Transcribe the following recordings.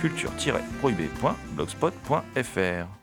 culture-prohibée.blogspot.fr.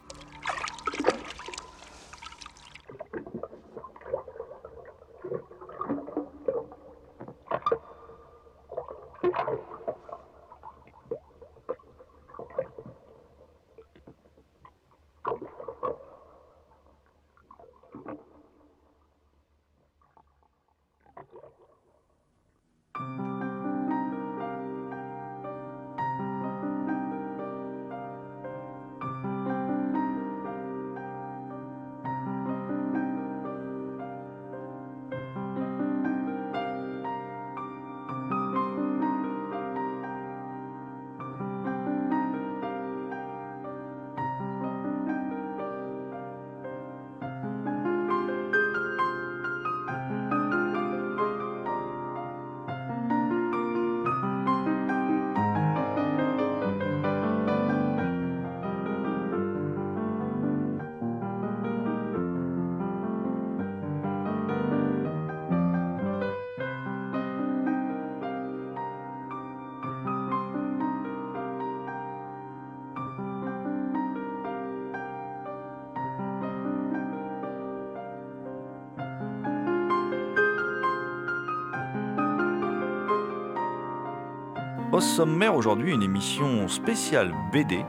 Sommaire aujourd'hui, une émission spéciale BD.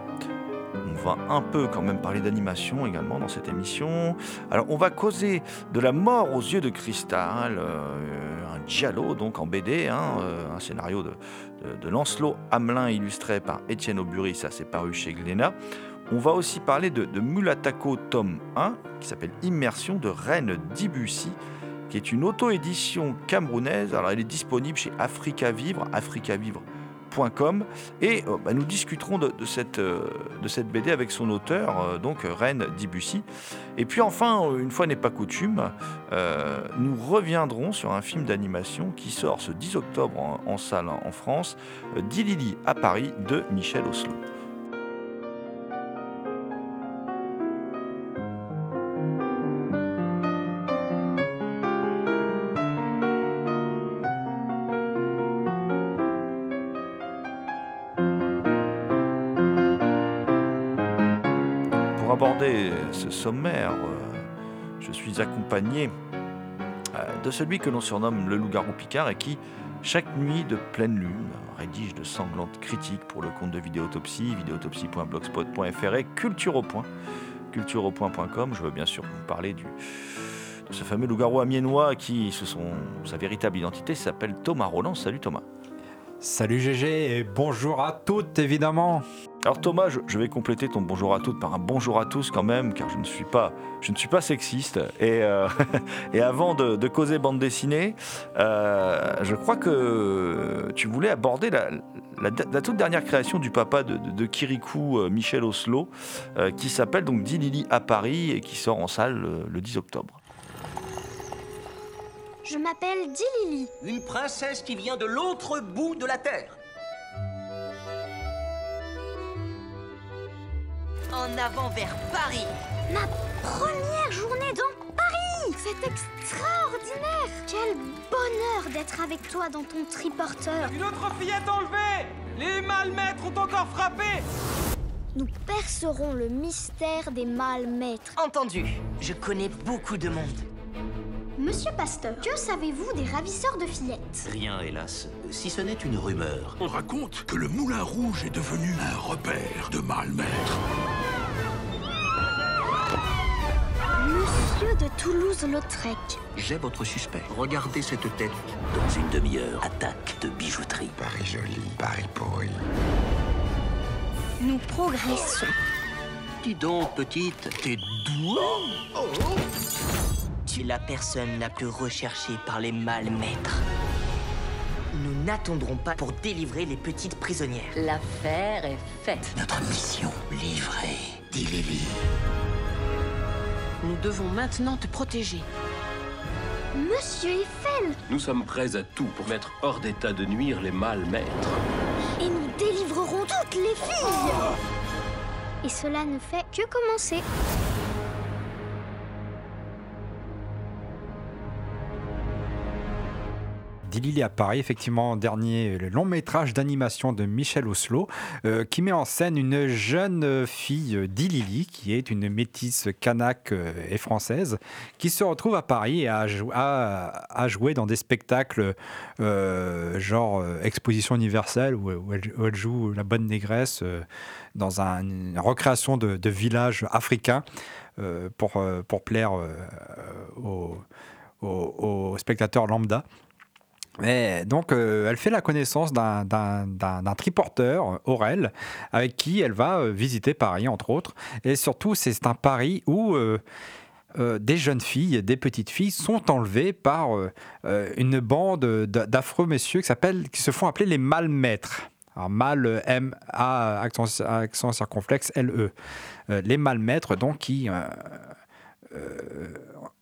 On va un peu quand même parler d'animation également dans cette émission. Alors on va causer de la mort aux yeux de cristal, euh, un giallo donc en BD, hein, euh, un scénario de, Lancelot Hamelin illustré par Étienne Aubury, ça c'est paru chez Glénat. On va aussi parler de, de Mulatako tome 1 qui s'appelle Immersion de Reine Dibussy qui est une auto-édition camerounaise. Alors elle est disponible chez Africa Vivre, Africa Vivre et euh, bah, nous discuterons de, cette, euh, BD avec son auteur, euh, donc Reine Dibussy. Et puis enfin, une fois n'est pas coutume, nous reviendrons sur un film d'animation qui sort ce 10 octobre en, en salle en France, Dilili à Paris de Michel Oslo. Sommaire, je suis accompagné de celui que l'on surnomme le loup-garou Picard et qui, chaque nuit de pleine lune, rédige de sanglantes critiques pour le compte de Vidéotopsie, vidéotopsie.blogspot.fr et Culture au Point, cultureaupoint.com. Je veux bien sûr vous parler du, de ce fameux loup-garou amiénois qui, ce sont, sa véritable identité s'appelle Thomas Roland. Salut Thomas. Salut GG et bonjour à toutes évidemment. Alors Thomas, je, je, vais compléter ton bonjour à toutes par un bonjour à tous quand même, car je ne suis pas, je ne suis pas sexiste. Et, euh, et avant de, de, causer bande dessinée, euh, je crois que tu voulais aborder la, la, la, toute dernière création du papa de, de, de Kirikou, euh, Michel Oslo, qui s'appelle donc Dilili à Paris et qui sort en salle le, le 10 octobre. Je m'appelle Dilili. Une princesse qui vient de l'autre bout de la Terre. En avant vers Paris. Ma première journée dans Paris C'est extraordinaire Quel bonheur d'être avec toi dans ton triporteur. Une autre fillette enlevée Les malmaîtres ont encore frappé Nous percerons le mystère des malmaîtres. Entendu. Je connais beaucoup de monde. Monsieur Pasteur, que savez-vous des ravisseurs de fillettes? Rien, hélas, si ce n'est une rumeur. On raconte que le Moulin Rouge est devenu un repère de malmaître. Monsieur de Toulouse-Lautrec. J'ai votre suspect. Regardez cette tête. Dans une demi-heure, attaque de bijouterie. Paris joli, Paris pourri. Nous progressons. Dis donc, petite, t'es douée Tu es la personne la plus recherchée par les malmaîtres. Nous n'attendrons pas pour délivrer les petites prisonnières. L'affaire est faite. Notre mission livrée, dit Lily. Nous devons maintenant te protéger. Monsieur Eiffel Nous sommes prêts à tout pour mettre hors d'état de nuire les malmaîtres. Et nous délivrerons toutes les filles Et cela ne fait que commencer. Dilili à Paris, effectivement, dernier long métrage d'animation de Michel Oslo, euh, qui met en scène une jeune fille, euh, Dilili, qui est une métisse kanak euh, et française, qui se retrouve à Paris et à, jou- jouer dans des spectacles genre exposition universelle, où, elle, joue la bonne négresse dans un- une recréation de, village africain pour, plaire aux spectateurs lambda. Et donc, euh, elle fait la connaissance d'un- triporteur, euh, Aurel, avec qui elle va euh, visiter Paris, entre autres. Et surtout, c'est un Paris où des jeunes filles, des petites filles, sont enlevées par une bande d'a- d'affreux messieurs qui, qui se font appeler les malmaîtres. Alors, mal, euh, M-A, accent, circonflexe, L-E. Euh, les malmaîtres, donc, qui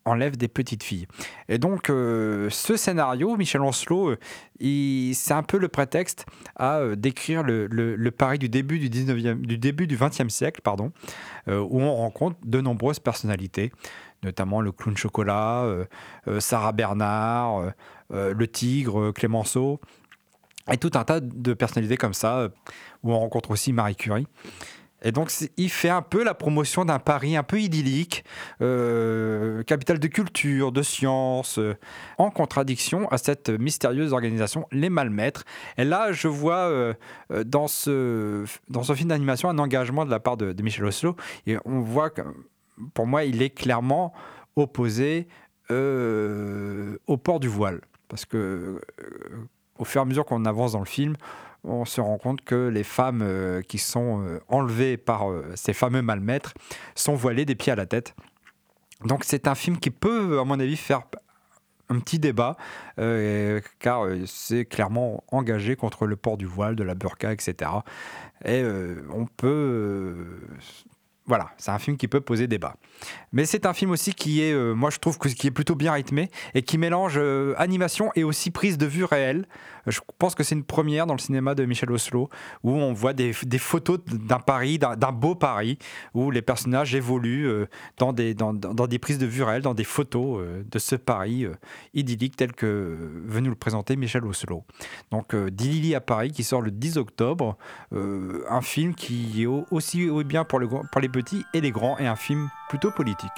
enlèvent des petites filles. Et donc, euh, ce scénario, Michel Ancelot, euh, c'est un peu le prétexte à euh, décrire le, le- Paris du début du, 19e, du début du 20e siècle, pardon, euh, où on rencontre de nombreuses personnalités, notamment le clown chocolat, Sarah Bernard, le tigre, Clémenceau, et tout un tas de personnalités comme ça, où on rencontre aussi Marie Curie. Et donc, il fait un peu la promotion d'un Paris un peu idyllique, euh, capitale de culture, de sciences, euh, en contradiction à cette mystérieuse organisation, les Malmaîtres. Et là, je vois euh, dans, ce, dans ce film d'animation un engagement de la part de, Michel Oslo. Et on voit que, pour moi, il est clairement opposé au port du voile. Parce que, au fur et à mesure qu'on avance dans le film, on se rend compte que les femmes euh, qui sont euh, enlevées par euh, ces fameux malmaîtres sont voilées des pieds à la tête. Donc c'est un film qui peut, à mon avis, faire un petit débat, car c'est clairement engagé contre le port du voile, de la burqa, etc. Et on peut... voilà, c'est un film qui peut poser débat. Mais c'est un film aussi qui est, moi je trouve que qui est plutôt bien rythmé et qui mélange animation et aussi prise de vue réelle. Je pense que c'est une première dans le cinéma de Michel Oslo où on voit des, photos d'un Paris, d'un beau Paris, où les personnages évoluent euh, dans, des, prises de vue réelles, dans des photos euh, de ce Paris euh, idyllique tel que veut nous le présenter Michel Oslo. Donc Dilili à Paris qui sort le 10 octobre, un film qui est au- aussi au- bien pour les petits et les grands et un film plutôt politique.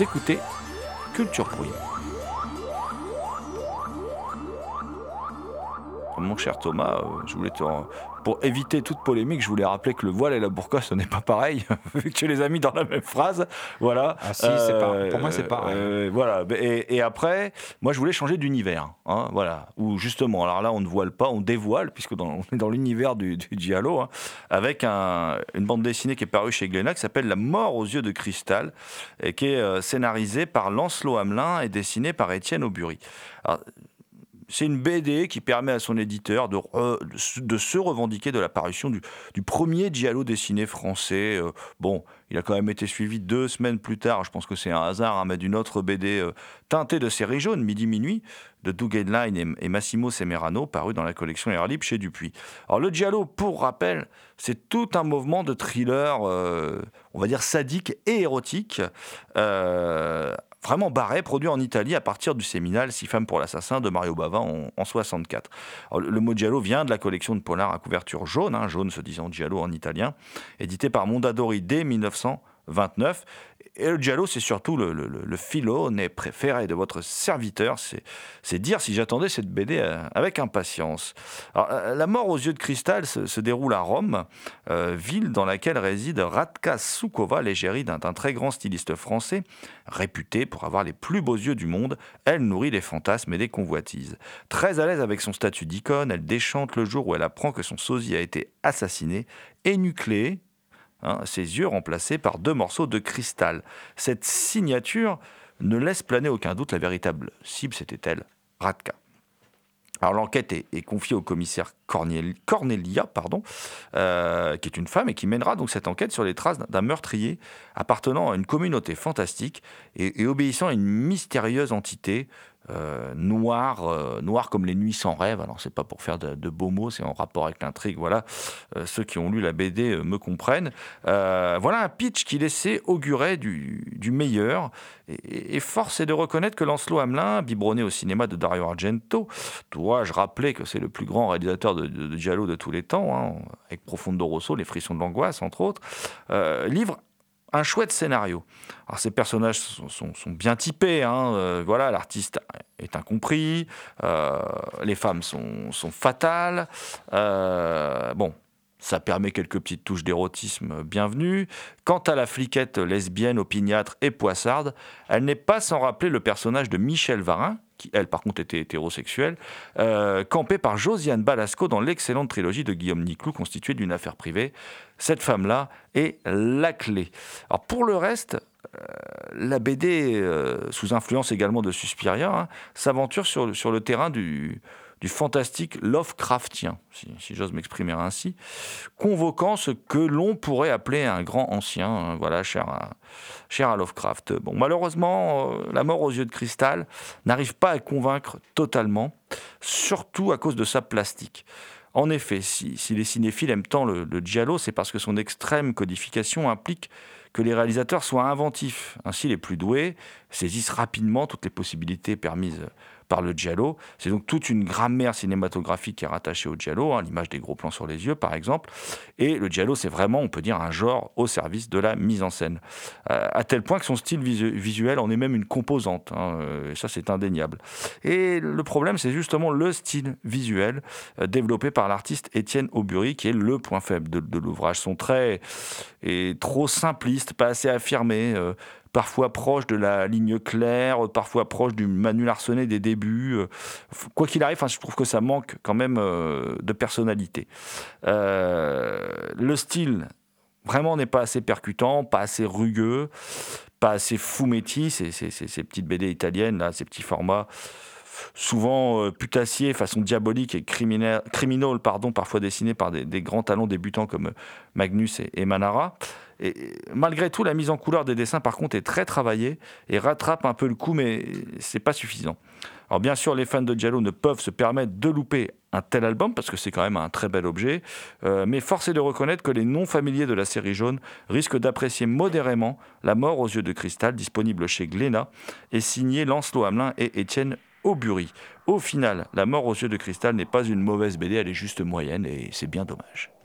Écoutez Culture Bruit. Cher Thomas, euh, je voulais te, pour éviter toute polémique, je voulais rappeler que le voile et la burqa, ce n'est pas pareil, vu que tu les as mis dans la même phrase. Voilà. Ah si, euh, pour moi, c'est pareil. Euh, voilà. Et, après, moi, je voulais changer d'univers. Hein, voilà. Où justement, alors là, on ne voile pas, on dévoile, puisque dans, on est dans l'univers du, du Giallo, hein, avec un, une bande dessinée qui est parue chez Glénat, qui s'appelle La mort aux yeux de cristal, et qui est euh, scénarisée par Lancelot Hamelin et dessinée par Étienne Aubury. Alors, c'est une BD qui permet à son éditeur de, se revendiquer de l'apparition du, du, premier giallo dessiné français. Euh, bon, il a quand même été suivi deux semaines plus tard, je pense que c'est un hasard, hein, mais d'une autre BD euh, teintée de série jaune, Midi Minuit, de Doug Edline et, Massimo Semerano, paru dans la collection Air chez Dupuis. Alors le giallo, pour rappel, c'est tout un mouvement de thriller, euh, on va dire sadique et érotique, vraiment barré, produit en Italie à partir du séminal Six femmes pour l'assassin de Mario Bava en, en 64. le mot giallo vient de la collection de polar à couverture jaune, hein, jaune se disant giallo en italien, édité par Mondadori dès 1929 et le Giallo, c'est surtout le, le, le préféré de votre serviteur. C'est dire si j'attendais cette BD euh, avec impatience. Euh, la mort aux yeux de cristal se, déroule à Rome, euh, ville dans laquelle réside Radka Soukova, l'égérie d'un très grand styliste français, réputé pour avoir les plus beaux yeux du monde. Elle nourrit les fantasmes et des convoitises. Très à l'aise avec son statut d'icône, elle déchante le jour où elle apprend que son sosie a été assassiné, énucléé Hein, ses yeux remplacés par deux morceaux de cristal. Cette signature ne laisse planer aucun doute, la véritable cible, c'était elle, Radka. Alors l'enquête est, confiée au commissaire Cornelia, pardon, euh, qui est une femme et qui mènera donc cette enquête sur les traces d'un meurtrier appartenant à une communauté fantastique et obéissant à une mystérieuse entité euh, noir, euh, noir comme les nuits sans rêve. Alors c'est pas pour faire de, beaux mots, c'est en rapport avec l'intrigue. Voilà, euh, ceux qui ont lu la BD me comprennent. voilà un pitch qui laissait augurer du, meilleur. Et, force est de reconnaître que Lancelot Hamelin, biberonné au cinéma de Dario Argento, dois-je rappeler que c'est le plus grand réalisateur de, de, Giallo de tous les temps, hein, avec Profondo Rosso, Les Frissons de l'angoisse entre autres, livre un chouette scénario. Alors ces personnages sont, bien typés, hein, euh, voilà, l'artiste est incompris, euh, les femmes sont, fatales, euh, bon, ça permet quelques petites touches d'érotisme bienvenues. Quant à la fliquette lesbienne, opiniâtre et poissarde, elle n'est pas sans rappeler le personnage de Michel Varin, qui elle par contre était hétérosexuelle, euh, campée par Josiane Balasco dans l'excellente trilogie de Guillaume Niclou constituée d'une affaire privée. Cette femme-là est la clé. Alors pour le reste, euh, la BD, euh, sous influence également de Suspiria, hein, s'aventure sur le terrain du, du fantastique Lovecraftien, si, j'ose m'exprimer ainsi, convoquant ce que l'on pourrait appeler un grand ancien, hein, voilà, cher à, cher Lovecraft. Bon, malheureusement, euh, la mort aux yeux de cristal n'arrive pas à convaincre totalement, surtout à cause de sa plastique. En effet, si, les cinéphiles aiment tant le, le giallo, c'est parce que son extrême codification implique que les réalisateurs soient inventifs. Ainsi, les plus doués saisissent rapidement toutes les possibilités permises par le giallo. C'est donc toute une grammaire cinématographique qui est rattachée au giallo, hein, l'image des gros plans sur les yeux par exemple. Et le giallo, c'est vraiment, on peut dire, un genre au service de la mise en scène. Euh, à tel point que son style visuel en est même une composante. Hein, euh, et ça, c'est indéniable. Et le problème, c'est justement le style visuel euh, développé par l'artiste Étienne Aubury, qui est le point faible de, de l'ouvrage. Son trait est trop simpliste, pas assez affirmé parfois proche de la ligne claire, parfois proche du manuel arsené des débuts. Euh, quoi qu'il arrive, je trouve que ça manque quand même euh, de personnalité. Euh, le style, vraiment, n'est pas assez percutant, pas assez rugueux, pas assez fumetti, ces, ces, petites BD italiennes, ces petits formats souvent putassiers, façon diabolique et criminel, criminal, pardon, parfois dessinés par des, grands talents débutants comme Magnus et Manara. Et malgré tout, la mise en couleur des dessins, par contre, est très travaillée et rattrape un peu le coup, mais c'est pas suffisant. Alors bien sûr, les fans de Giallo ne peuvent se permettre de louper un tel album parce que c'est quand même un très bel objet, euh, mais force est de reconnaître que les non-familiers de la série jaune risquent d'apprécier modérément La mort aux yeux de cristal, disponible chez Glénat et signé Lancelot Hamelin et Étienne Aubury. Au final, La mort aux yeux de cristal n'est pas une mauvaise BD, elle est juste moyenne et c'est bien dommage.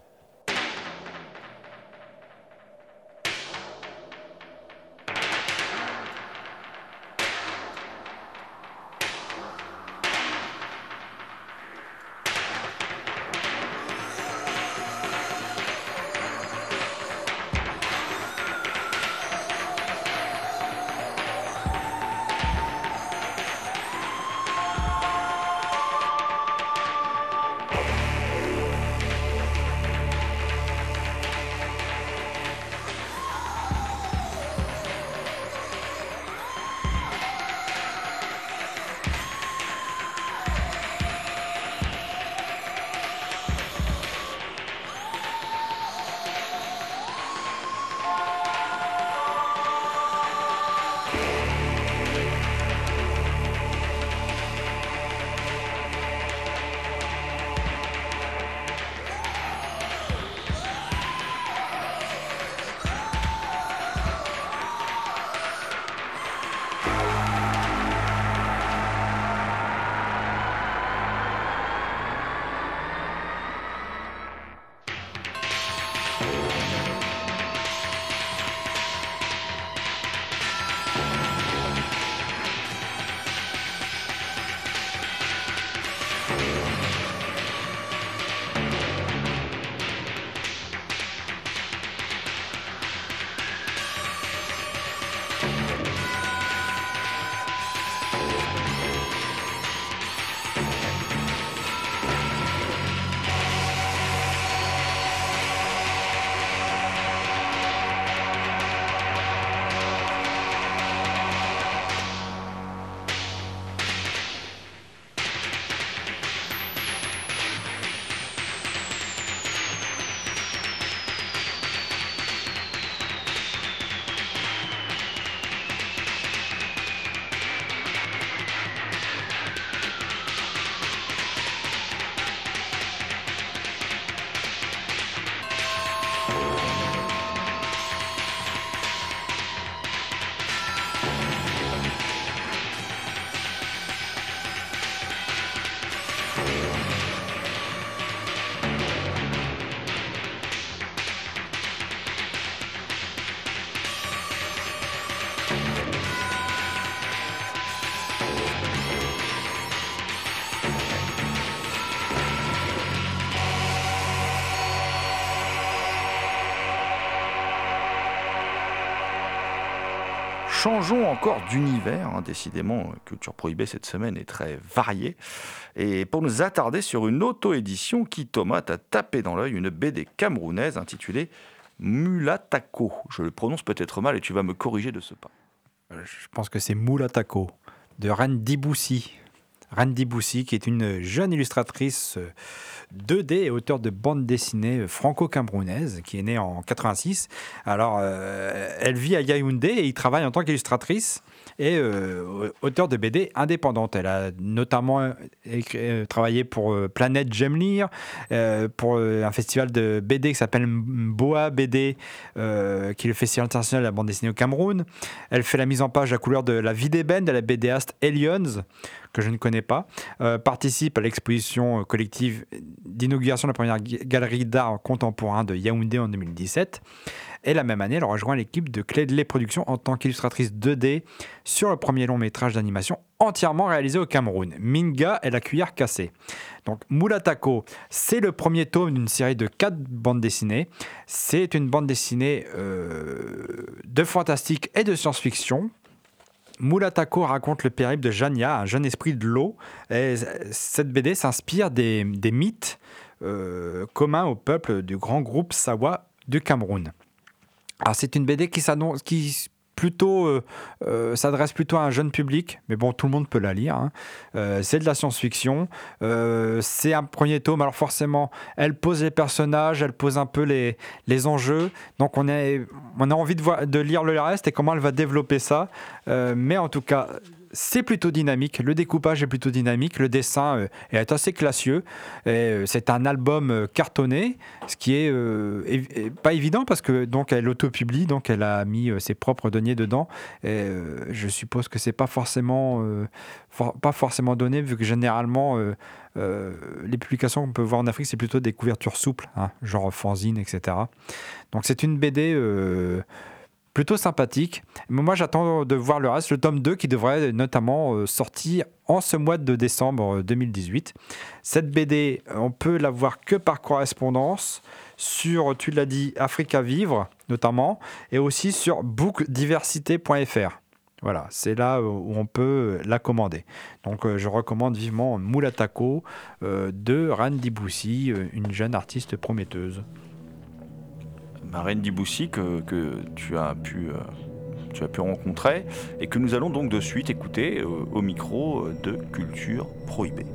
Changeons encore d'univers. Hein. Décidément, Culture Prohibée cette semaine est très variée. Et pour nous attarder sur une auto-édition qui, Thomas, t'a tapé dans l'œil, une BD camerounaise intitulée Mulatako. Je le prononce peut-être mal et tu vas me corriger de ce pas. Euh, je pense que c'est Mulatako, de Randy Boussy. Randy Boussy, qui est une jeune illustratrice 2D et auteur de bande dessinée franco-camerounaise, qui est née en 86. Alors, euh, elle vit à Yaoundé et il travaille en tant qu'illustratrice et euh, auteur de BD indépendante. Elle a notamment écrit, travaillé pour Planète J'aime lire, pour un festival de BD qui s'appelle Boa BD, qui est le festival international de la bande dessinée au Cameroun. Elle fait la mise en page à couleur de La vie d'ébène de la BDaste Elions que je ne connais pas, euh, participe à l'exposition collective d'inauguration de la première galerie d'art contemporain de Yaoundé en 2017. Et la même année, elle rejoint l'équipe de Clé de Productions en tant qu'illustratrice 2D sur le premier long métrage d'animation entièrement réalisé au Cameroun, Minga et la cuillère cassée. Donc Mulatako, c'est le premier tome d'une série de quatre bandes dessinées. C'est une bande dessinée euh, de fantastique et de science-fiction Mulatako raconte le périple de Jania, un jeune esprit de l'eau. cette BD s'inspire des, mythes euh, communs au peuple du grand groupe Sawa du Cameroun. c'est une BD qui, qui plutôt euh, euh, s'adresse plutôt à un jeune public, mais bon, tout le monde peut la lire. Hein. Euh, c'est de la science-fiction. c'est un premier tome. Alors forcément, elle pose les personnages, elle pose un peu les, les enjeux. Donc on, est, on a envie de, voir, de lire le reste et comment elle va développer ça. mais en tout cas, c'est plutôt dynamique, le découpage est plutôt dynamique, le dessin euh, est assez classieux. Euh, c'est un album euh, cartonné, ce qui est, pas évident parce que donc elle autopublie, donc elle a mis ses propres deniers dedans. Je suppose que c'est pas forcément pas forcément donné vu que généralement les publications qu'on peut voir en Afrique c'est plutôt des couvertures souples, hein, genre fanzine, etc. Donc c'est une BD plutôt sympathique. Mais moi, j'attends de voir le reste, le tome 2 qui devrait notamment euh, sortir en ce mois de décembre 2018. Euh, Cette BD, on peut la voir que par correspondance sur, tu l'as dit, Africa Vivre notamment, et aussi sur bookdiversité.fr. Voilà, c'est là où on peut la commander. Donc euh, je recommande vivement Moulatako de Randy Boussy, une jeune artiste prometteuse. Marraine Diboussy que, que tu, as pu, euh, tu as pu rencontrer et que nous allons donc de suite écouter euh, au micro de Culture Prohibée.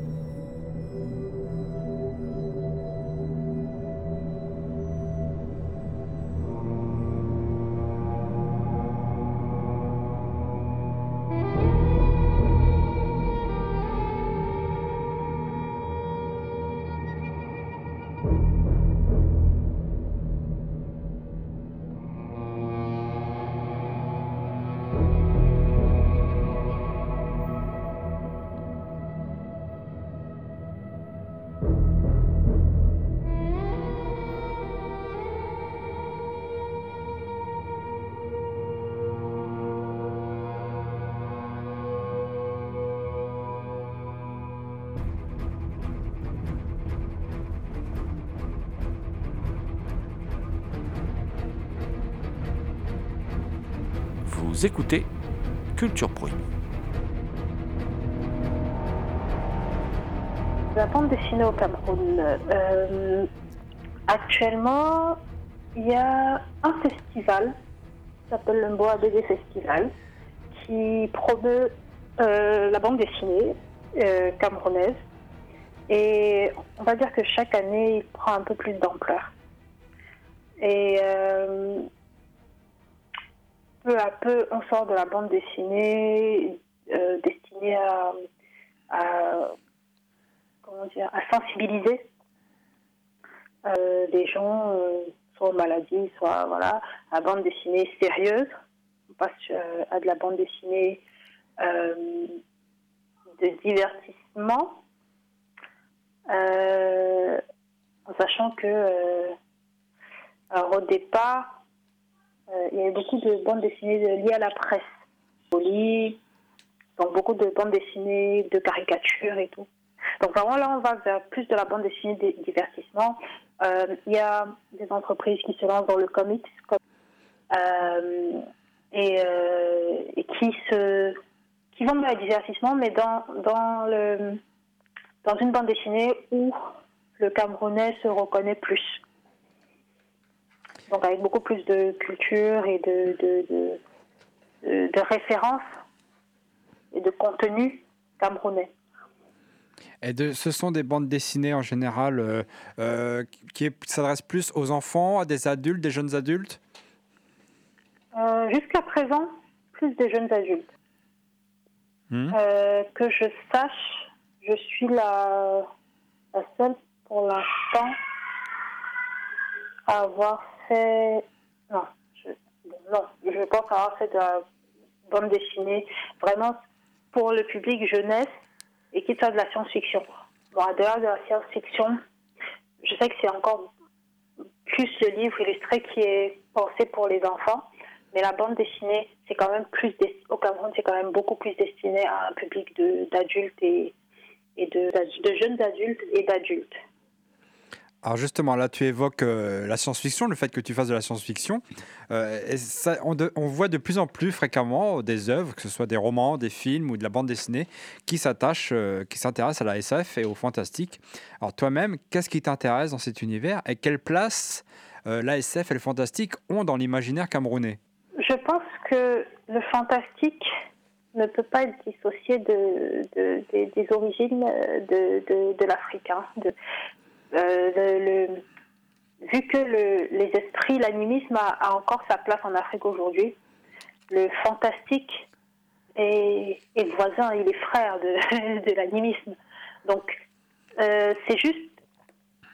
Écoutez Culture Prohibée. La bande dessinée au Cameroun. Euh, actuellement, il y a un festival qui s'appelle le Mboa BD Festival qui promeut euh, la bande dessinée euh, camerounaise. Et on va dire que chaque année, il prend un peu plus d'ampleur. Et peu à peu, on sort de la bande dessinée euh, destinée à, à sensibiliser euh, les gens, euh, soit aux maladies, soit voilà, à bande dessinée sérieuse. On passe à de la bande dessinée de divertissement, en sachant que au départ, il y a beaucoup de bandes dessinées liées à la presse. donc beaucoup de bandes dessinées, de caricatures et tout. Donc vraiment là, on va vers plus de la bande dessinée de divertissement. Euh, il y a des entreprises qui se lancent dans le comics. Euh, et, et qui se qui vont dans le divertissement, mais dans, dans, le, dans une bande dessinée où le Camerounais se reconnaît plus. Donc avec beaucoup plus de culture et de, de, de, de références et de contenu camerounais. Et de, ce sont des bandes dessinées en général euh, euh, qui s'adressent plus aux enfants, à des adultes, des jeunes adultes? Euh, Jusqu'à présent, plus des jeunes adultes. Hmm. que je sache, je suis la, la seule pour l'instant à avoir Non, je, pense avoir fait de la bande dessinée vraiment pour le public jeunesse et qui soit de la science-fiction. Bon, à dehors de la science-fiction, je sais que c'est encore plus le livre illustré qui est pensé pour les enfants, mais la bande dessinée, c'est quand même plus au Cameroun, c'est quand même beaucoup plus destiné à un public d'adultes et, et de, de jeunes adultes et d'adultes. Alors justement, là, tu évoques euh, la science-fiction, le fait que tu fasses de la science-fiction. Euh, on, voit de plus en plus fréquemment des œuvres, que ce soit des romans, des films ou de la bande dessinée, qui s'attachent, euh, qui s'intéressent à la SF et au fantastique. Alors toi-même, qu'est-ce qui t'intéresse dans cet univers et quelle place la SF et le fantastique ont dans l'imaginaire camerounais? Je pense que le fantastique ne peut pas être dissocié de, des, origines de, l'Afrique. Hein, euh, vu que les esprits, l'animisme a, encore sa place en Afrique aujourd'hui, le fantastique est, voisin, il est frère de, l'animisme. Donc, euh, c'est juste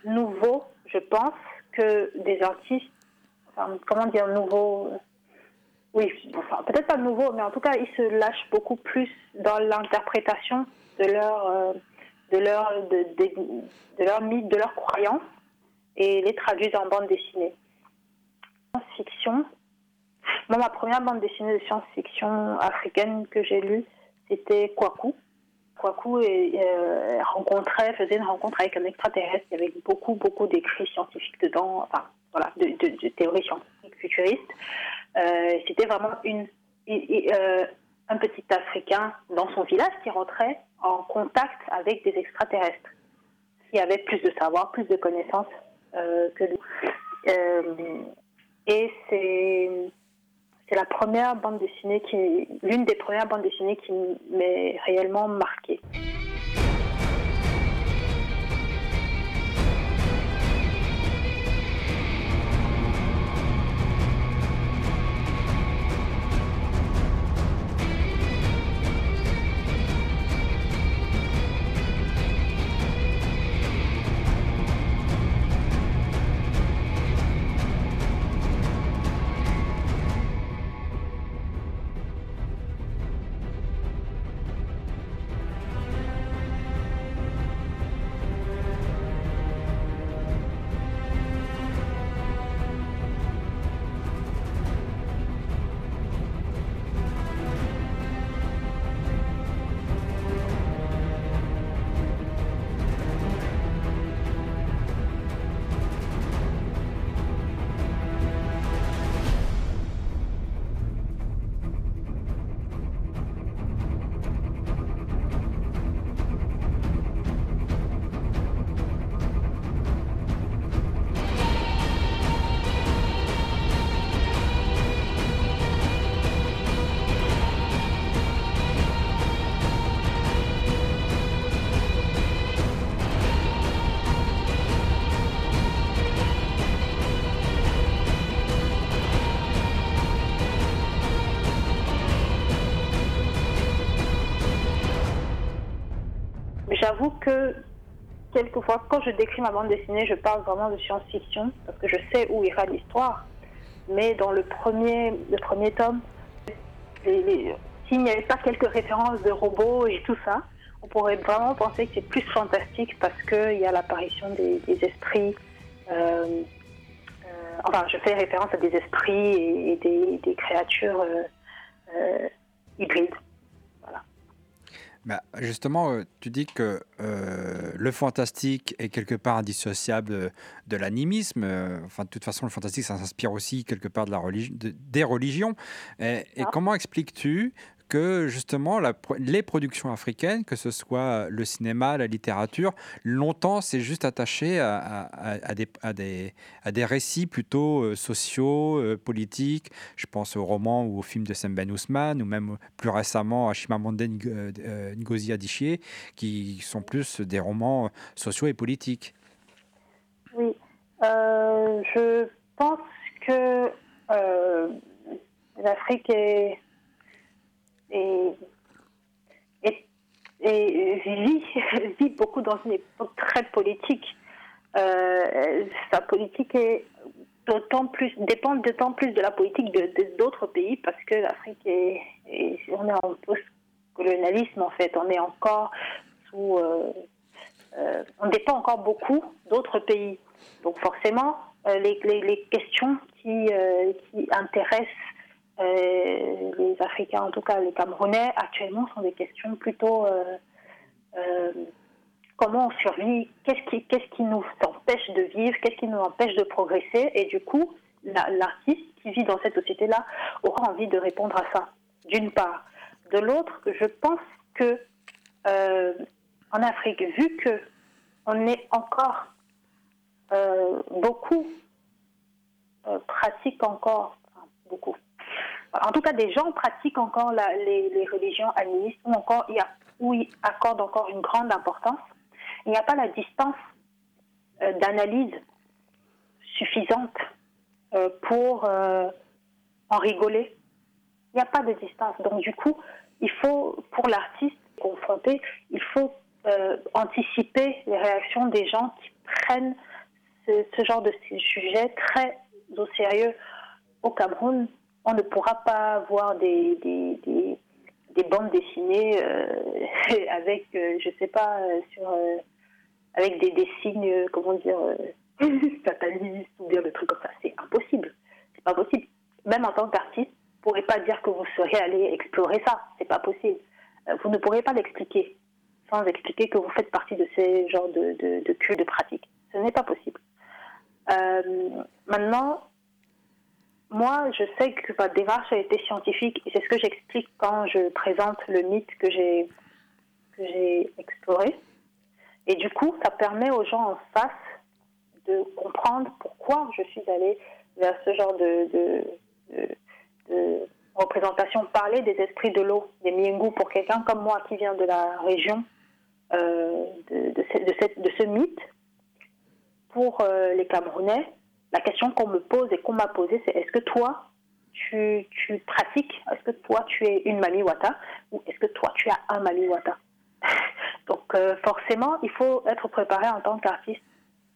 nouveau, je pense, que des artistes, comment dire nouveau, oui, peut-être pas nouveau, mais en tout cas, ils se lâchent beaucoup plus dans l'interprétation de leur, euh, de leur, de, de, leur mythe, de leurs croyances et les traduisent en bande dessinée. Science-fiction. Moi, ma première bande dessinée de science-fiction africaine que j'ai lue, c'était Kwaku. Kwaku euh, rencontrait, faisait une rencontre avec un extraterrestre. Il y avait beaucoup, beaucoup d'écrits scientifiques dedans, enfin, voilà, de, de, théories scientifiques futuristes. Euh, c'était vraiment une, euh, un petit Africain dans son village qui rentrait en contact avec des extraterrestres, qui avaient plus de savoir, plus de connaissances euh, que nous. Euh, et c'est la première bande dessinée qui, l'une des premières bandes dessinées qui m'est réellement marquée. J'avoue que quelquefois, quand je décris ma bande dessinée, je parle vraiment de science-fiction parce que je sais où ira l'histoire. Mais dans le premier, le premier tome, s'il n'y avait pas quelques références de robots et tout ça, on pourrait vraiment penser que c'est plus fantastique parce qu'il y a l'apparition des, esprits. Euh, euh, enfin, je fais référence à des esprits et, des, créatures euh, hybrides. Bah, justement, euh, tu dis que euh, le fantastique est quelque part indissociable de, l'animisme. Euh, enfin, de toute façon, le fantastique, ça s'inspire aussi quelque part de la religion, des religions. Et, et comment expliques-tu que justement les productions africaines, que ce soit le cinéma, la littérature, longtemps c'est juste attaché à, des, à, des, récits plutôt euh, sociaux, euh, politiques. Je pense aux romans ou aux films de Sam Ben Ousmane ou même plus récemment à Chimamanda euh, Ngozi Adichie qui sont plus des romans sociaux et politiques. Oui, je pense que l'Afrique est et, et, vit, vit, beaucoup dans une époque très politique. Euh, sa politique est d'autant plus dépend d'autant plus de la politique de d'autres pays parce que l'Afrique est, on est en post-colonialisme en fait on est encore sous euh, euh, on dépend encore beaucoup d'autres pays donc forcément les, les, les, questions qui, qui intéressent les Africains, en tout cas les Camerounais, actuellement sont des questions plutôt euh, euh, comment on survit, qu'est-ce qui, nous empêche de vivre, qu'est-ce qui nous empêche de progresser, et du coup, l'artiste qui vit dans cette société-là aura envie de répondre à ça, d'une part. De l'autre, je pense que en Afrique, vu que on est encore beaucoup pratique encore, beaucoup, en tout cas, des gens pratiquent encore les, religions animistes ou encore où ils accordent encore une grande importance. Il n'y a pas la distance euh, d'analyse suffisante euh, pour euh, en rigoler. Il n'y a pas de distance. Donc du coup, il faut, pour l'artiste confronté, il faut anticiper les réactions des gens qui prennent ce genre de sujet très au sérieux. Au Cameroun, on ne pourra pas voir des, des, des, bandes dessinées euh, avec, euh, je sais pas, euh, sur, avec des, des, signes, comment dire, fatalistes ou bien des trucs comme ça. C'est impossible. C'est pas possible. Même en tant qu'artiste, vous ne pourrez pas dire que vous serez allé explorer ça. C'est pas possible. Vous ne pourrez pas l'expliquer sans expliquer que vous faites partie de ces genres de, de, de de pratique. Ce n'est pas possible. maintenant, moi, je sais que ma démarche a été scientifique et c'est ce que j'explique quand je présente le mythe que j'ai exploré. Et du coup, ça permet aux gens en face de comprendre pourquoi je suis allée vers ce genre de, de, représentation. Parler des esprits de l'eau, des Miengu, pour quelqu'un comme moi qui vient de la région euh, de, de, ce mythe, pour euh, les Camerounais, la question qu'on me pose et qu'on m'a posée, c'est est-ce que toi, tu, pratiques? Est-ce que toi, tu es une mamiwata Ou est-ce que toi, tu as un mamiwata Donc, euh, forcément, il faut être préparé en tant qu'artiste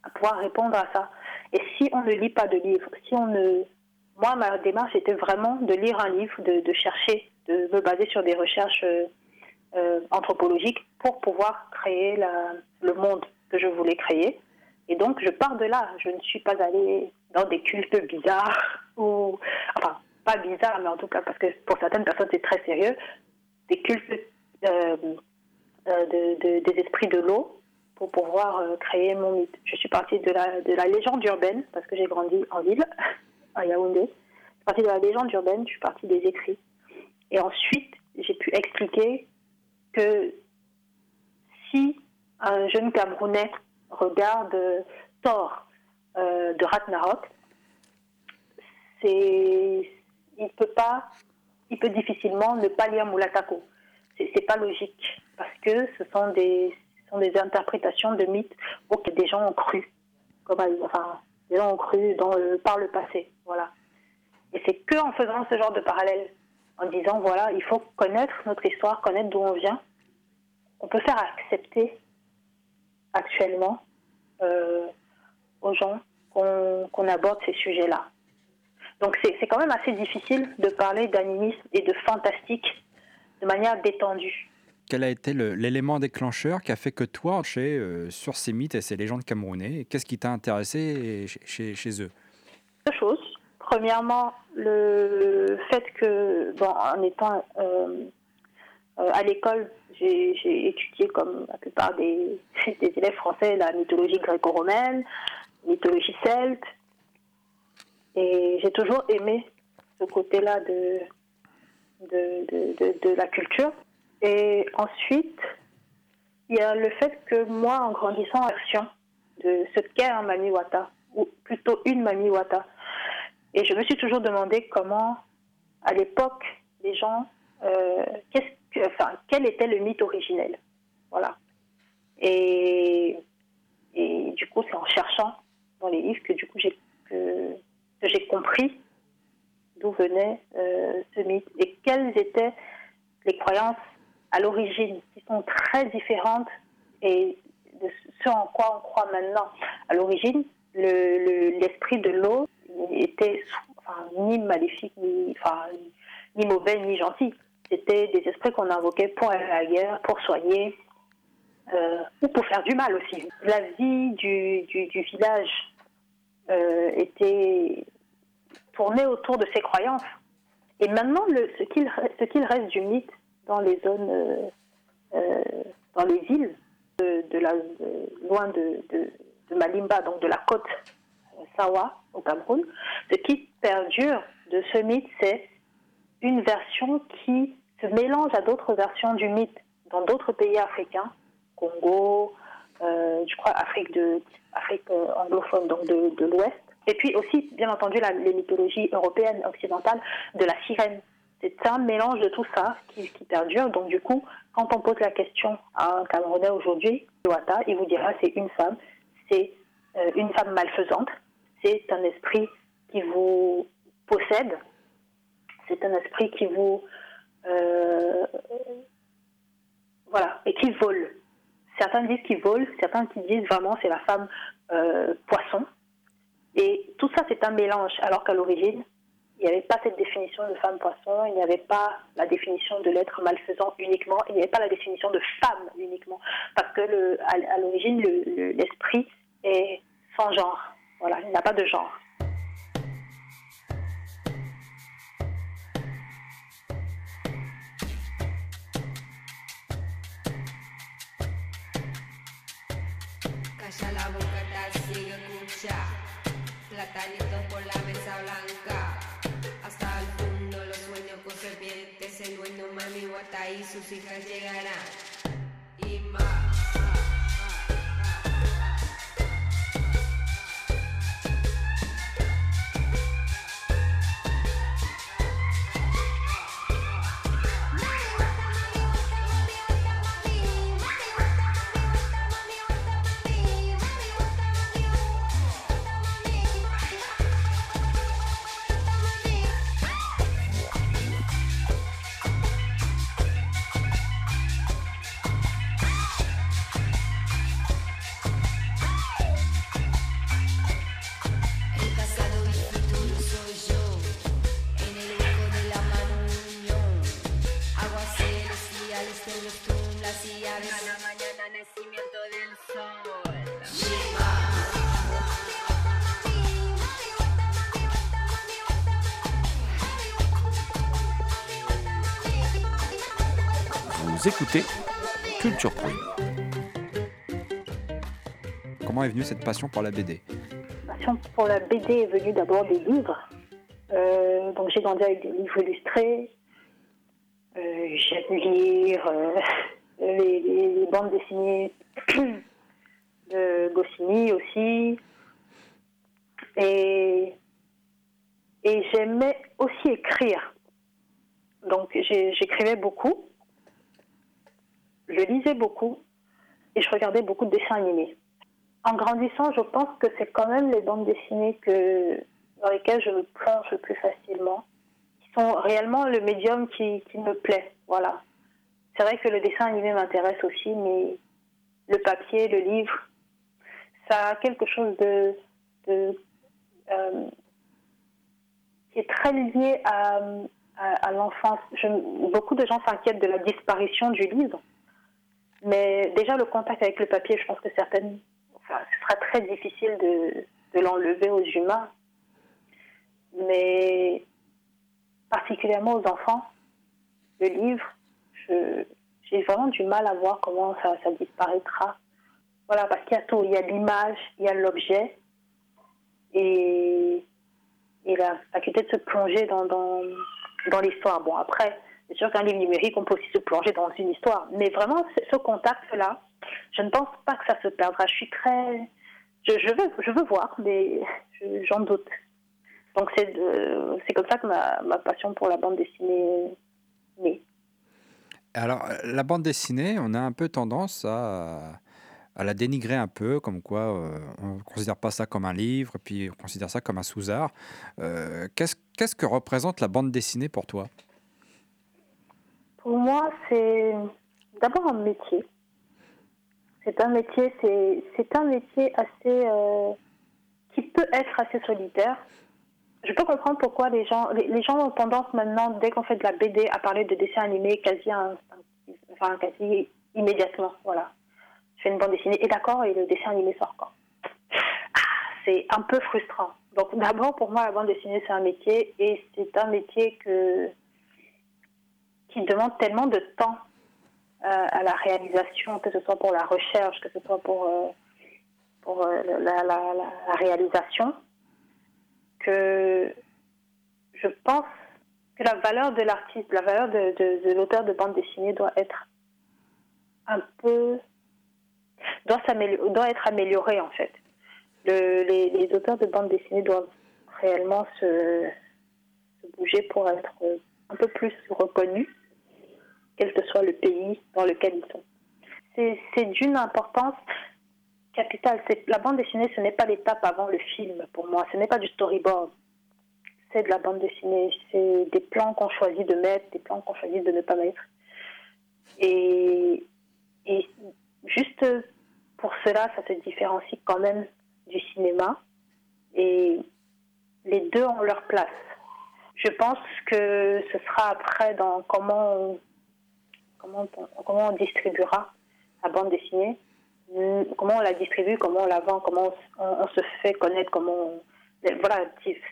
à pouvoir répondre à ça. Et si on ne lit pas de livre, si on ne... Moi, ma démarche était vraiment de lire un livre, de, chercher, de me baser sur des recherches euh, euh, anthropologiques pour pouvoir créer le monde que je voulais créer. Et donc, je pars de là. Je ne suis pas allée dans des cultes bizarres, ou, enfin, pas bizarres, mais en tout cas, parce que pour certaines personnes, c'est très sérieux, des cultes euh, euh, de, des esprits de l'eau pour pouvoir euh, créer mon mythe. Je suis partie de la, de la légende urbaine, parce que j'ai grandi en ville, à Yaoundé. Je suis partie de la légende urbaine, je suis partie des écrits. Et ensuite, j'ai pu expliquer que si un jeune Camerounais regarde Thor euh, de Ragnarok, il peut pas, il peut difficilement ne pas lire Mulatako. C'est, pas logique parce que ce sont des, sont des interprétations de mythes auxquels des gens ont cru, comme enfin, des gens ont cru dans par le passé, voilà. Et c'est que en faisant ce genre de parallèle, en disant voilà, il faut connaître notre histoire, connaître d'où on vient, on peut faire accepter actuellement euh, aux gens qu'on aborde ces sujets-là. Donc c'est quand même assez difficile de parler d'animisme et de fantastique de manière détendue. Quel a été l'élément déclencheur qui a fait que toi, chez, euh, sur ces mythes et ces légendes camerounais, qu'est-ce qui t'a intéressé chez, chez, eux? Deux choses. Premièrement, le fait que, bon, en étant euh, Euh, à l'école, j'ai étudié, comme la plupart des, élèves français, la mythologie gréco-romaine, mythologie celte. Et j'ai toujours aimé ce côté-là de, la culture. Et ensuite, il y a le fait que moi, en grandissant version de ce qu'est un Mamiwata, ou plutôt une Mamiwata, et je me suis toujours demandé comment, à l'époque, les gens, euh, que, enfin, quel était le mythe originel. Voilà. Et, et du coup, c'est en cherchant dans les livres que du coup j'ai que, j'ai compris d'où venait euh, ce mythe et quelles étaient les croyances à l'origine qui sont très différentes et de ce en quoi on croit maintenant. À l'origine, l'esprit le, de l'eau était ni maléfique, ni, enfin, ni mauvais, ni gentil. C'était des esprits qu'on invoquait pour aller guerre, pour soigner, euh, ou pour faire du mal aussi. La vie du, du, village euh, était tournée autour de ces croyances. Et maintenant, ce qu'il reste du mythe dans les zones, euh, dans les villes, de, la, loin de, de, Malimba, donc de la côte Sawa au Cameroun, ce qui perdure de ce mythe, c'est une version qui se mélange à d'autres versions du mythe dans d'autres pays africains, Congo, euh, je crois Afrique, de, Afrique euh, anglophone, donc de, de l'Ouest. Et puis aussi, bien entendu, la, les mythologies européennes, occidentales, de la sirène. C'est un mélange de tout ça qui, perdure. Donc du coup, quand on pose la question à un Camerounais aujourd'hui, il vous dira c'est une femme, c'est euh, une femme malfaisante, c'est un esprit qui vous possède, c'est un esprit qui vous... Euh, voilà, et qui vole. Certains disent qu'il vole, certains qui disent vraiment c'est la femme euh, poisson. Et tout ça, c'est un mélange, alors qu'à l'origine, il n'y avait pas cette définition de femme poisson, il n'y avait pas la définition de l'être malfaisant uniquement, il n'y avait pas la définition de femme uniquement, parce que à, l'origine, l'esprit est sans genre. Voilà, il n'a pas de genre. Platanitos por la mesa blanca. Hasta el fondo los sueños con serpientes, el dueño mami guata y sus hijas llegarán. Y más. Écoutez Culture Prime. Comment est venue cette passion pour la BD La passion pour la BD est venue d'abord des livres. Euh, donc j'ai grandi avec des livres illustrés. Euh, J'aime lire euh, les, bandes dessinées de Goscinny aussi. Et, et j'aimais aussi écrire. Donc j'écrivais beaucoup je lisais beaucoup et je regardais beaucoup de dessins animés. En grandissant, je pense que c'est quand même les bandes dessinées que, dans lesquelles je me plonge le plus facilement, qui sont réellement le médium qui, me plaît. Voilà. C'est vrai que le dessin animé m'intéresse aussi, mais le papier, le livre, ça a quelque chose de, de euh, qui est très lié à, à, à l'enfance. Beaucoup de gens s'inquiètent de la disparition du livre. Mais déjà, le contact avec le papier, je pense que certaines, enfin, ce sera très difficile de, l'enlever aux humains. Mais particulièrement aux enfants, le livre, j'ai vraiment du mal à voir comment ça, disparaîtra. Voilà, parce qu'il y a tout. Il y a l'image, il y a l'objet et, et la faculté de se plonger dans l'histoire. Bon, après, c'est sûr qu'un livre numérique, on peut aussi se plonger dans une histoire. Mais vraiment, ce, contact-là, je ne pense pas que ça se perdra. Je suis très. Je, veux, je veux voir, mais je- j'en doute. Donc, c'est c'est comme ça que ma, passion pour la bande dessinée née. Alors, euh, la bande dessinée, on a un peu tendance à, la dénigrer un peu, comme quoi euh, on ne considère pas ça comme un livre, puis on considère ça comme un sous-art. Euh, qu'est-ce que représente la bande dessinée pour toi? Pour moi, c'est d'abord un métier. C'est un métier, c'est un métier assez euh, qui peut être assez solitaire. Je peux comprendre pourquoi les gens, les, gens ont tendance maintenant, dès qu'on fait de la BD, à parler de dessin animé quasi enfin quasi immédiatement. Voilà, je fais une bande dessinée et d'accord, et le dessin animé sort quand Ah, C'est un peu frustrant. Donc d'abord, pour moi, la bande dessinée, c'est un métier et c'est un métier que qui demande tellement de temps euh, à la réalisation, que ce soit pour la recherche, que ce soit pour, euh, pour euh, la, réalisation, que je pense que la valeur de l'artiste, la valeur de, de- l'auteur de bande dessinée doit être un peu doit, être améliorée en fait. Le- les, auteurs de bande dessinée doivent réellement se, se bouger pour être un peu plus reconnus quel que soit le pays dans lequel ils sont. C'est d'une importance capitale. La bande dessinée, ce n'est pas l'étape avant le film pour moi. Ce n'est pas du storyboard. C'est de la bande dessinée. C'est des plans qu'on choisit de mettre, des plans qu'on choisit de ne pas mettre. Et, juste pour cela, ça se différencie quand même du cinéma. Et les deux ont leur place. Je pense que ce sera après dans comment comment on, distribuera la bande dessinée, Mm, comment on la distribue, comment on la vend, comment on, se fait connaître, comment on- voilà,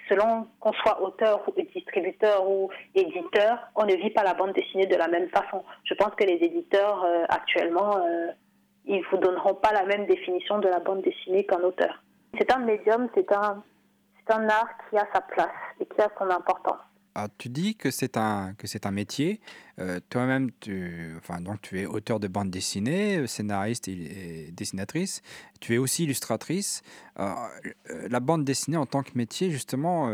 selon qu'on soit auteur ou distributeur ou éditeur, on ne vit pas la bande dessinée de la même façon. Je pense que les éditeurs euh, actuellement, euh, ils vous donneront pas la même définition de la bande dessinée qu'un auteur. C'est un médium, c'est un, c'est un art qui a sa place et qui a son importance. Tu dis que c'est un, que c'est un métier. Euh, Toi-même, tu, enfin, donc, tu es auteur de bande dessinée, euh, scénariste et, dessinatrice. Tu es aussi illustratrice. Euh, la bande dessinée en tant que métier, justement,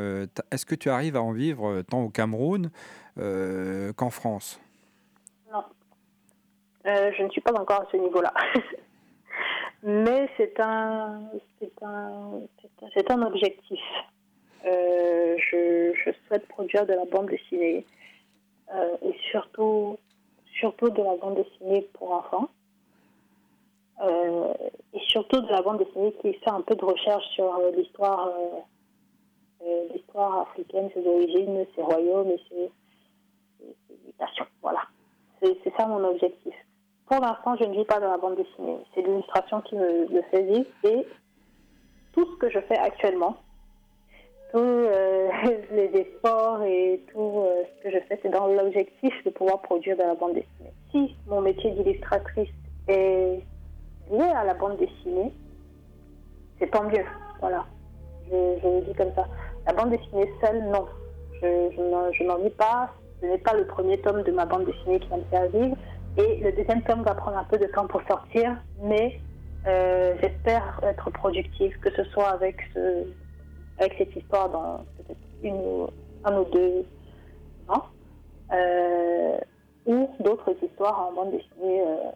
est-ce que tu arrives à en vivre tant au Cameroun qu'en France? Non. Je ne suis pas encore à ce niveau-là. Mais c'est un, c'est un, c'est un objectif. Euh, je, souhaite produire de la bande dessinée euh, et surtout, surtout de la bande dessinée pour enfants. Euh, et surtout de la bande dessinée qui fait un peu de recherche sur l'histoire, l'histoire africaine, ses origines, ses royaumes et ses, ses- mutations. Voilà. C'est ça mon objectif. Pour l'instant, je ne vis pas dans la bande dessinée. C'est l'illustration qui me le fait vivre et tout ce que je fais actuellement, tous euh, les efforts et tout euh, ce que je fais, c'est dans l'objectif de pouvoir produire de la bande dessinée. Si mon métier d'illustratrice est lié à la bande dessinée, c'est tant mieux. Voilà. Je, le dis comme ça. La bande dessinée seule, non. Je, je n'en lis pas. Ce n'est pas le premier tome de ma bande dessinée qui va me faire vivre. Et le deuxième tome va prendre un peu de temps pour sortir, mais euh, j'espère être productive, que ce soit avec, ce, avec cette histoire dans peut-être une ou, un ou deux ans, euh, ou d'autres histoires en bande dessinée. euh,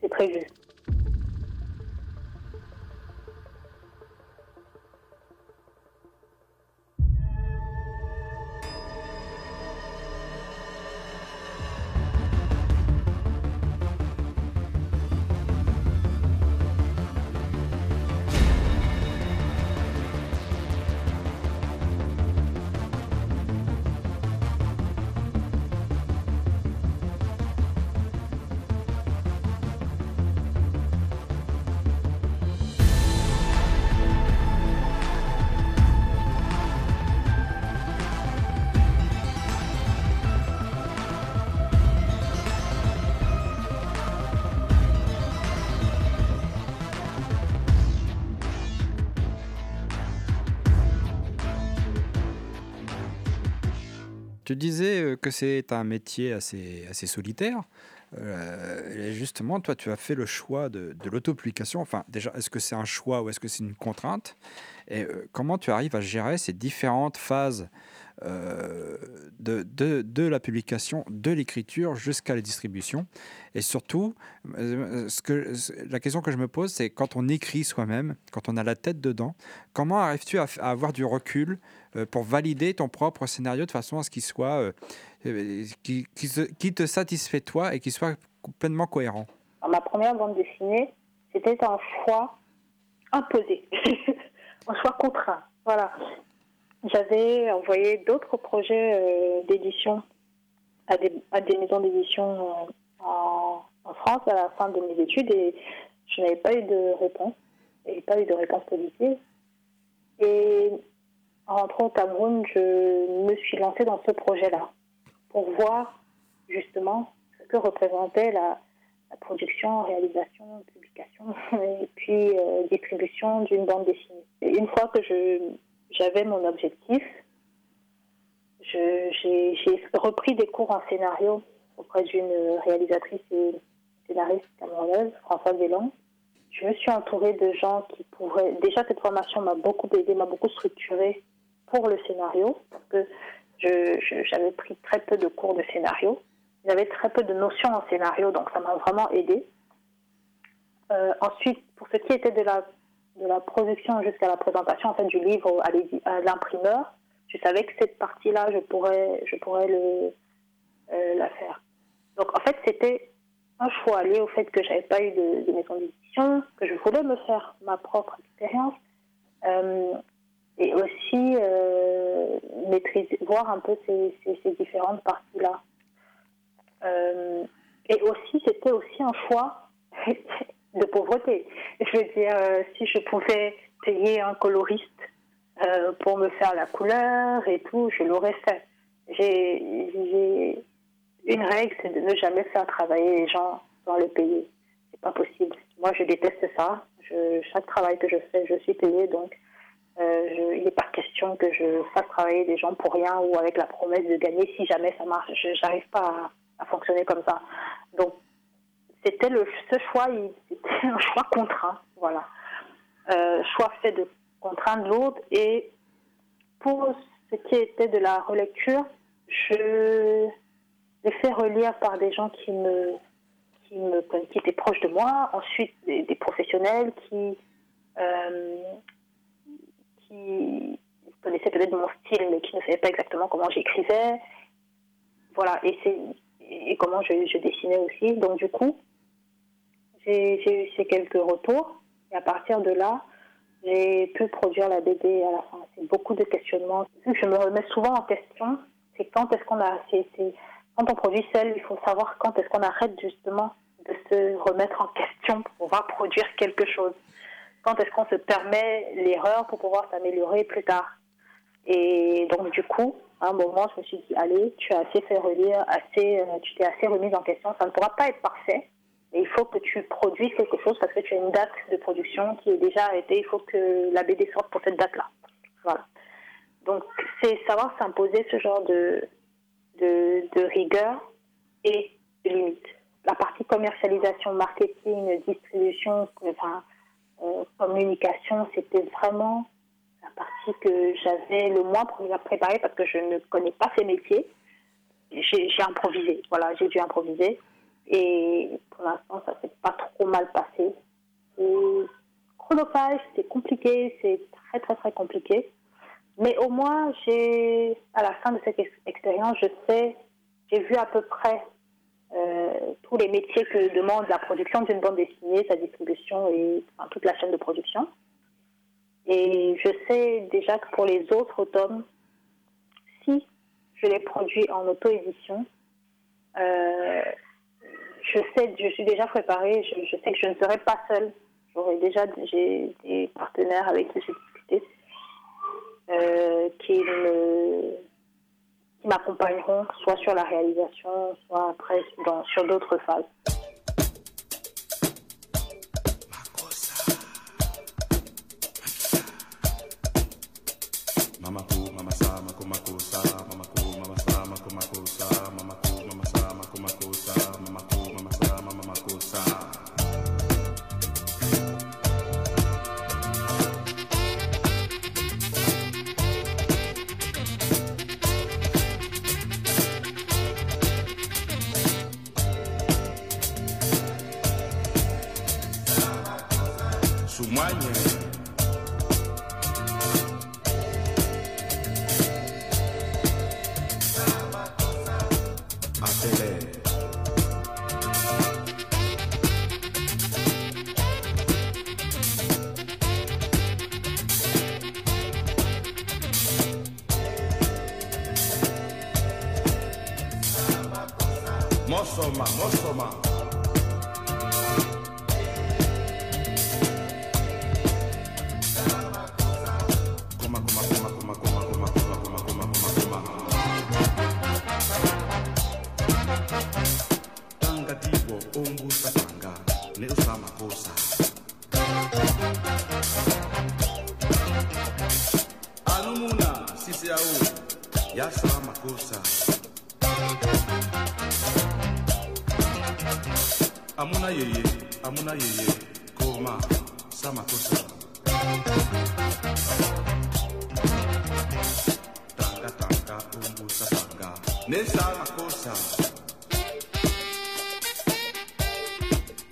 c'est prévu. Tu disais euh, que c'est un métier assez, solitaire. Euh, justement, toi, tu as fait le choix de, de l'auto-publication. Enfin, déjà, est-ce que c'est un choix ou est-ce que c'est une contrainte? Et euh, comment tu arrives à gérer ces différentes phases? Euh, de, de, de la publication, de l'écriture jusqu'à la distribution Et surtout, euh, ce que, la question que je me pose, c'est quand on écrit soi-même, quand on a la tête dedans, comment arrives-tu à, avoir du recul euh, pour valider ton propre scénario de façon à ce qu'il soit, qui, qui te satisfait toi et qui soit complètement cohérent? Ma première bande dessinée, c'était un choix imposé, un choix contraint. Voilà. J'avais envoyé d'autres projets euh, d'édition à des, à des maisons d'édition euh, en, France à la fin de mes études et je n'avais pas eu de réponse. Avait pas eu de réponse positive. Et en rentrant au Cameroun, je me suis lancée dans ce projet-là pour voir justement ce que représentait la, la production, réalisation, publication et puis euh, distribution d'une bande dessinée. Et une fois que je j'avais mon objectif, je- j'ai repris des cours en scénario auprès d'une réalisatrice et scénariste camerounaise, Françoise Delan. Je me suis entourée de gens qui pourraient... Déjà, cette formation m'a beaucoup aidé, m'a beaucoup structurée pour le scénario, parce que j'avais pris très peu de cours de scénario. J'avais très peu de notions en scénario, donc ça m'a vraiment aidé. Euh, ensuite, pour ce qui était de la, de la production jusqu'à la présentation en fait, du livre à l'imprimeur, je savais que cette partie-là, je pourrais, je pourrais le, euh, la faire. Donc en fait, c'était un choix lié au fait que j'avais pas eu de, maison d'édition, que je voulais me faire ma propre expérience. Euh, et aussi euh, maîtriser, voir un peu ces, différentes parties-là. Et aussi, c'était aussi un choix de pauvreté. Je veux dire, euh, si je pouvais payer un coloriste euh, pour me faire la couleur et tout, je l'aurais fait. J'ai une règle, c'est de ne jamais faire travailler les gens sans les payer. C'est pas possible. Moi, je déteste ça. Chaque travail que je fais, je suis payée, donc euh, il n'est pas question que je fasse travailler des gens pour rien ou avec la promesse de gagner si jamais ça marche. Je n'arrive pas à, à fonctionner comme ça. Donc, c'était le ce choix, c'était un choix contraint, voilà. Euh, choix fait de contraindre l'autre et pour ce qui était de la relecture, je l'ai fait relire par des gens qui me qui me qui étaient proches de moi, ensuite des, des professionnels qui euh, qui connaissaient peut-être mon style mais qui ne savaient pas exactement comment j'écrivais, voilà et c'est et comment je, je dessinais aussi. Donc du coup, j'ai eu ces quelques retours et à partir de là, j'ai pu produire la BD à la fin. C'est beaucoup de questionnements. Je me remets souvent en question, c'est quand est-ce qu'on a, c'est- quand on produit seul, il faut savoir quand est-ce qu'on arrête justement de se remettre en question pour pouvoir produire quelque chose. Quand est-ce qu'on se permet l'erreur pour pouvoir s'améliorer plus tard. Et donc du coup, à un moment, je me suis dit, allez, tu as assez fait relire, assez, euh, tu t'es assez remise en question. Ça ne pourra pas être parfait, il faut que tu produises quelque chose parce que tu as une date de production qui est déjà arrêtée. Il faut que la BD sorte pour cette date-là. Voilà. Donc, c'est savoir s'imposer ce genre de, de, rigueur et de limite. La partie commercialisation, marketing, distribution, euh, communication, c'était vraiment la partie que j'avais le moins préparée parce que je ne connais pas ces métiers. J'ai improvisé, voilà, j'ai dû improviser. Et pour l'instant, ça s'est pas trop mal passé. C'est chronophage, c'est compliqué, c'est très très très compliqué. Mais au moins, j'ai, à la fin de cette ex- expérience, je sais, j'ai vu à peu près euh, tous les métiers que demande la production d'une bande dessinée, sa distribution et toute la chaîne de production. Et je sais déjà que pour les autres tomes, si je les produis en auto-édition, euh, je sais, je suis déjà préparée, je, sais que je ne serai pas seule. J'aurai déjà j'ai des partenaires avec qui j'ai discuté euh, qui me qui m'accompagneront soit sur la réalisation, soit après sur d'autres phases.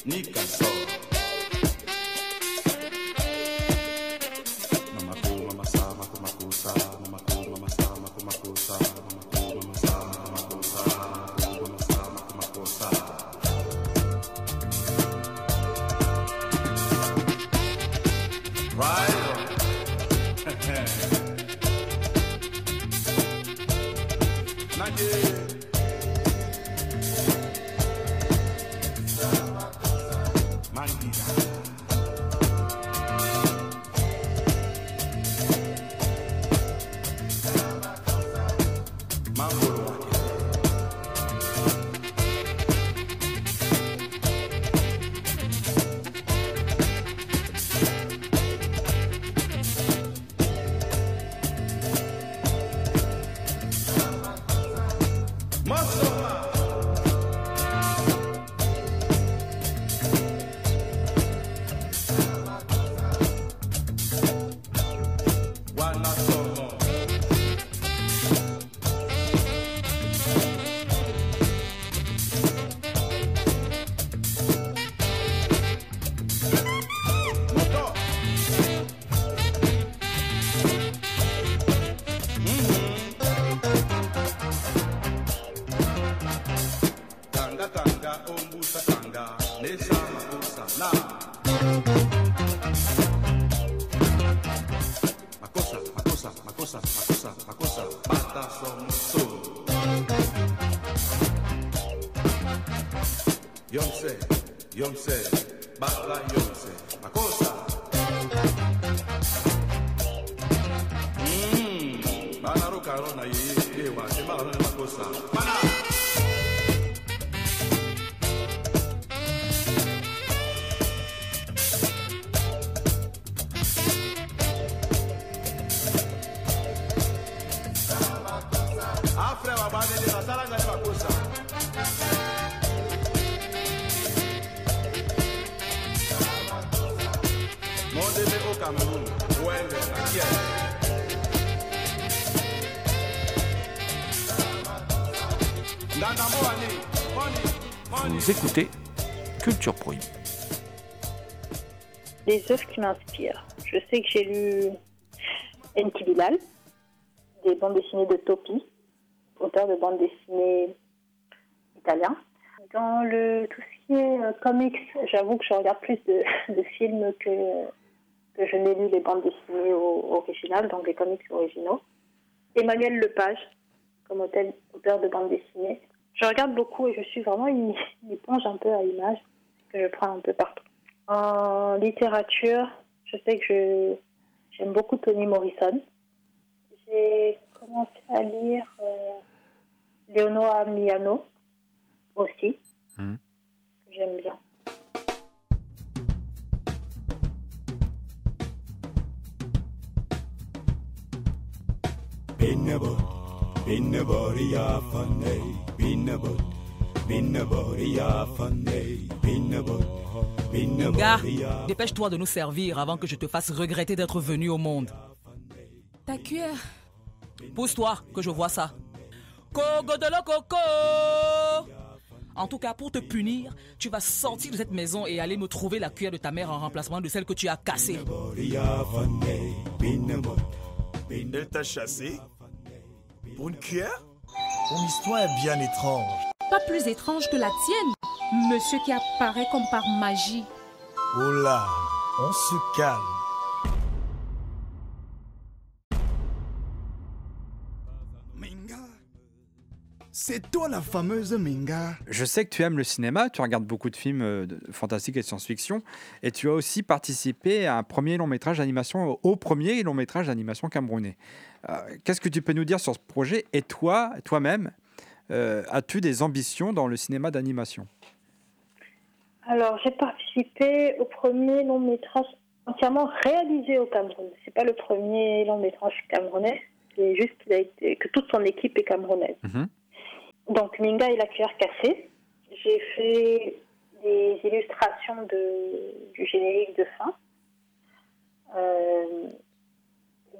Nica só. macarona aí, eu achei Les œuvres qui m'inspirent. Je sais que j'ai lu Enki Bilal, des bandes dessinées de Topi, auteur de bandes dessinées italien. Dans le, tout ce qui est euh, comics, j'avoue que je regarde plus de, films que, je n'ai lu les bandes dessinées originales, donc les comics originaux. Emmanuel Lepage, comme auteur, de bandes dessinées. Je regarde beaucoup et je suis vraiment une, une éponge un peu à image que je prends un peu partout. En littérature, je sais que je, j'aime beaucoup Toni Morrison. J'ai commencé à lire euh, Leonora Miano aussi, que j'aime bien. Pinnabot, Gars, dépêche-toi de nous servir avant que je te fasse regretter d'être venu au monde. Ta cuillère. Pousse-toi, que je vois ça. Cogo de lo coco En tout cas, pour te punir, tu vas sortir de cette maison et aller me trouver la cuillère de ta mère en remplacement de celle que tu as cassée. Elle t'a chassé Pour une cuillère? Ton histoire est bien étrange. Pas plus étrange que la tienne, monsieur qui apparaît comme par magie. Oh là, on se calme. C'est toi la fameuse Minga Je sais que tu aimes le cinéma, tu regardes beaucoup de films euh, de- fantastiques et de science-fiction, et tu as aussi participé à un premier long métrage d'animation, au premier long métrage d'animation camerounais. Euh, Qu'est-ce que tu peux nous dire sur ce projet Et toi, toi-même, as-tu des ambitions dans le cinéma d'animation? Alors, j'ai participé au premier long métrage entièrement réalisé au Cameroun. C'est pas le premier long métrage camerounais, c'est juste qu'il a été, que toute son équipe est camerounaise. Donc, Minga et la cuillère cassée. J'ai fait des illustrations de, du générique de fin. Euh,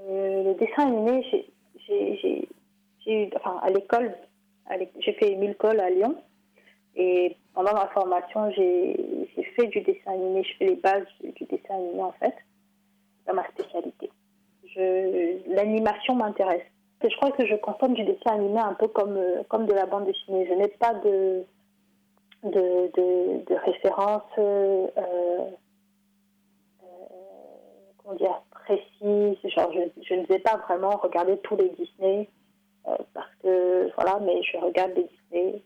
euh, le dessin animé, j'ai- j'ai j'ai- j'ai eu, enfin, à l'école, j'ai fait Émile Cole à Lyon. Et pendant ma formation, j'ai fait du dessin animé, je fais les bases du, dessin animé en fait, dans ma spécialité. L'animation m'intéresse. Je crois que je consomme du dessin animé un peu comme, euh, comme de la bande dessinée. Je n'ai pas de, de, de, de référence euh, euh, précise. Je, ne vais pas vraiment regarder tous les Disney parce que, voilà, mais je regarde les Disney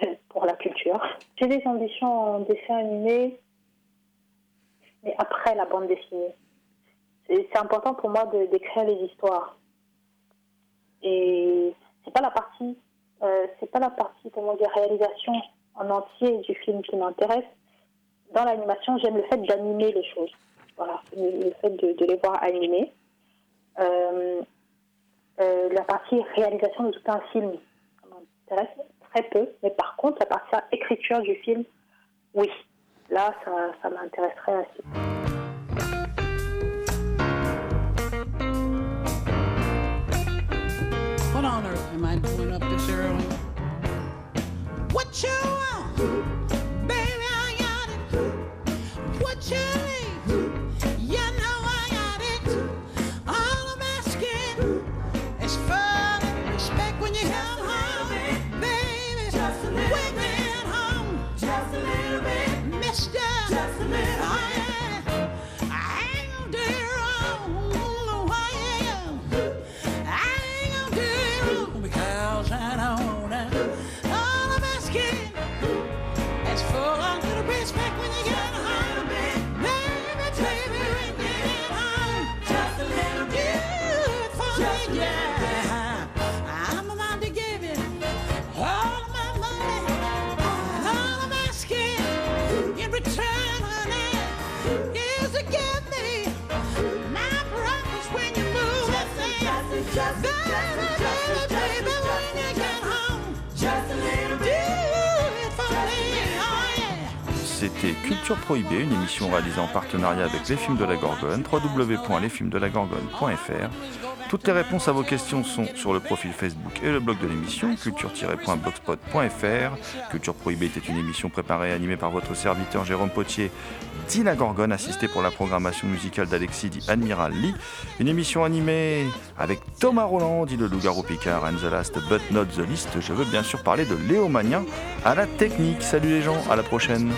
pour la culture. J'ai des ambitions en dessin animé, mais après la bande dessinée. C'est important pour moi d'écrire les histoires. Et c'est pas la partie, euh, c'est pas la partie, comment dire, réalisation en entier du film qui m'intéresse. Dans l'animation, j'aime le fait d'animer les choses. Voilà, le, fait de, les voir animés. Euh, euh, la partie réalisation de tout un film, m'intéresse très peu. Mais par contre, la partie écriture du film, oui. Là, ça, m'intéresserait assez. What on earth am I up this? What you Culture Prohibée, une émission réalisée en partenariat avec Les Films de la Gorgone, www.lesfilmsdelagorgone.fr. Toutes les réponses à vos questions sont sur le profil Facebook et le blog de l'émission, culture-blogspot.fr. Culture Prohibée était une émission préparée et animée par votre serviteur Jérôme Potier, dit la Gorgone, assisté pour la programmation musicale d'Alexis, dit Admiral Lee. Une émission animée avec Thomas Roland, dit le loup-garou Picard, and the last but not the least. Je veux bien sûr parler de Léo à la technique. Salut les gens, à la prochaine.